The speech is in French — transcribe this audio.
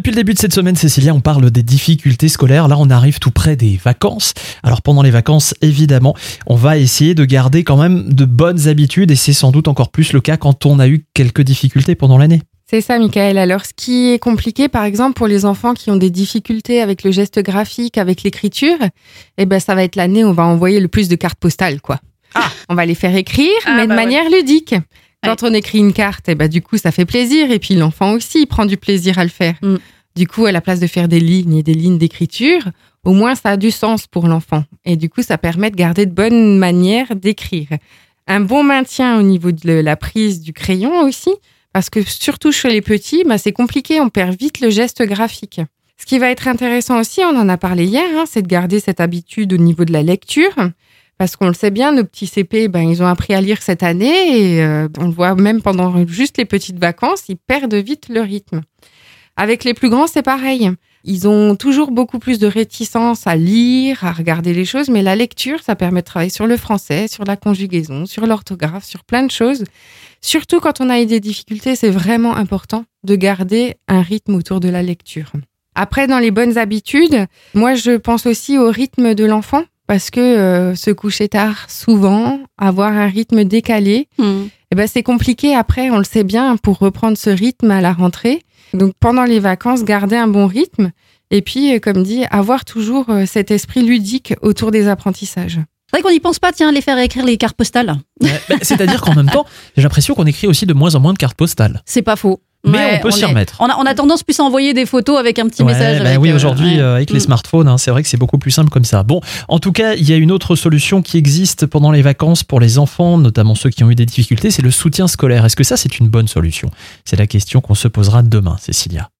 Depuis le début de cette semaine, Cécilia, on parle des difficultés scolaires. Là, on arrive tout près des vacances. Alors pendant les vacances, évidemment, on va essayer de garder quand même de bonnes habitudes et c'est sans doute encore plus le cas quand on a eu quelques difficultés pendant l'année. C'est ça, Michael. Alors, ce qui est compliqué, par exemple, pour les enfants qui ont des difficultés avec le geste graphique, avec l'écriture, eh ben, ça va être l'année où on va envoyer le plus de cartes postales, quoi. Ah. On va les faire écrire, Ah, mais de bah ouais. manière ludique. Quand on écrit une carte, eh ben, du coup, ça fait plaisir. Et puis, l'enfant aussi, il prend du plaisir à le faire. Mm. Du coup, à la place de faire des lignes et des lignes d'écriture, au moins, ça a du sens pour l'enfant. Et du coup, ça permet de garder de bonnes manières d'écrire. Un bon maintien au niveau de la prise du crayon aussi, parce que surtout chez les petits, bah, c'est compliqué, on perd vite le geste graphique. Ce qui va être intéressant aussi, on en a parlé hier, hein, c'est de garder cette habitude au niveau de la lecture. Parce qu'on le sait bien, nos petits CP, ben, ils ont appris à lire cette année et euh, on le voit même pendant juste les petites vacances, ils perdent vite le rythme. Avec les plus grands, c'est pareil. Ils ont toujours beaucoup plus de réticence à lire, à regarder les choses, mais la lecture, ça permet de travailler sur le français, sur la conjugaison, sur l'orthographe, sur plein de choses. Surtout quand on a eu des difficultés, c'est vraiment important de garder un rythme autour de la lecture. Après, dans les bonnes habitudes, moi, je pense aussi au rythme de l'enfant parce que euh, se coucher tard, souvent, avoir un rythme décalé, eh ben, c'est compliqué après, on le sait bien, pour reprendre ce rythme à la rentrée. Donc, pendant les vacances, garder un bon rythme et puis, euh, comme dit, avoir toujours euh, cet esprit ludique autour des apprentissages. C'est vrai qu'on n'y pense pas, tiens, les faire écrire les cartes postales. Ouais, bah, C'est-à-dire qu'en même temps, j'ai l'impression qu'on écrit aussi de moins en moins de cartes postales. C'est pas faux. Mais Ouais, on peut s'y remettre. On a, on a tendance plus à envoyer des photos avec un petit Ouais, message. bah avec, oui, euh, aujourd'hui, ouais. euh, avec les Mm. smartphones, hein, c'est vrai que c'est beaucoup plus simple comme ça. Bon, en tout cas, il y a une autre solution qui existe pendant les vacances pour les enfants, notamment ceux qui ont eu des difficultés, c'est le soutien scolaire. Est-ce que ça, c'est une bonne solution? C'est la question qu'on se posera demain, Cécilia.